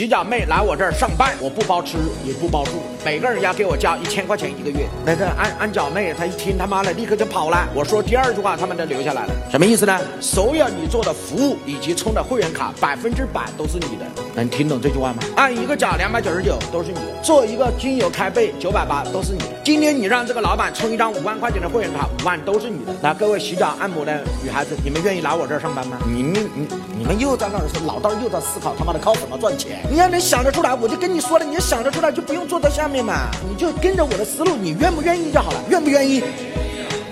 洗脚妹来我这儿上班，我不包吃也不包住，每个人要给我交一千块钱一个月。那个安安脚妹她一听他妈的立刻就跑了。我说第二句话他们都留下来了，什么意思呢？所有你做的服务以及充的会员卡百分之百都是你的，能听懂这句话吗？按一个脚两百九十九都是你的，做一个精油开背九百八都是你的。今天你让这个老板充一张五万块钱的会员卡，五万都是你的。那各位洗脚按摩的女孩子，你们愿意来我这儿上班吗？你们你你们又在那儿说老道又在思考他妈的靠什么赚钱？你要能想得出来，我就跟你说了，你要想得出来就不用坐到下面嘛，你就跟着我的思路，你愿不愿意就好了，愿不愿意？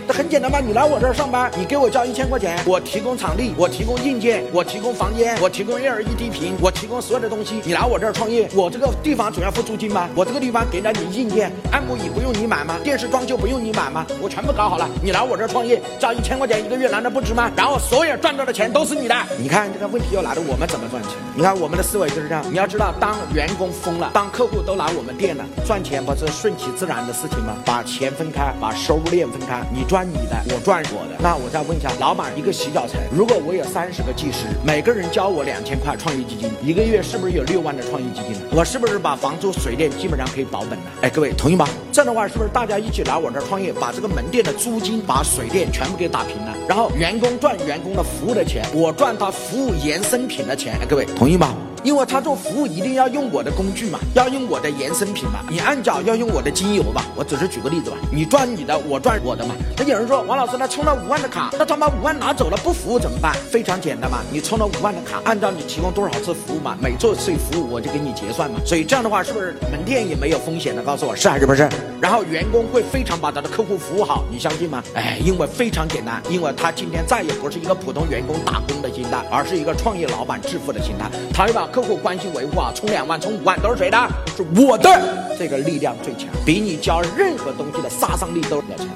这很简单吧？你来我这儿上班，你给我交一千块钱，我提供场地，我提供硬件，我提供房间，我提供 LED 屏，我提供所有的东西。你来我这儿创业，我这个地方总要付租金吗？我这个地方给了你硬件，按摩椅不用你买吗？电视装修不用你买吗？我全部搞好了，你来我这儿创业，交一千块钱一个月，难道不值吗？然后所有赚到的钱都是你的。你看这个问题又来了，我们怎么赚钱？你看我们的思维就是这样。你要知道，当员工疯了，当客户都来我们店了，赚钱不是顺其自然的事情吗？把钱分开，把收入链分开，你赚赚你的，我赚。我的，那我再问一下，老板，一个洗脚城，如果我有三十个技师，每个人交我两千块创业基金，一个月是不是有六万的创业基金？我是不是把房租、水电基本上可以保本了？哎，各位同意吗？这样的话，是不是大家一起来我这创业，把这个门店的租金、把水电全部给打平了？然后员工赚员工的服务的钱，我赚他服务衍生品的钱。哎，各位同意吗？因为他做服务一定要用我的工具嘛，要用我的衍生品嘛，你按脚要用我的精油吧，我只是举个例子吧，你赚你的，我赚我的嘛。有人说王老师，他充了五万的卡，那他把五万拿走了不服务怎么办？非常简单嘛，你充了五万的卡，按照你提供多少次服务嘛，每做一次服务我就给你结算嘛。所以这样的话是不是门店也没有风险的？告诉我是还是不是？然后员工会非常把他的客户服务好，你相信吗？哎，因为非常简单，因为他今天再也不是一个普通员工打工的心态，而是一个创业老板致富的心态，他会把客户关系维。哇，充两万、充五万都是谁的？是我的，这个力量最强，比你教任何东西的杀伤力都要强。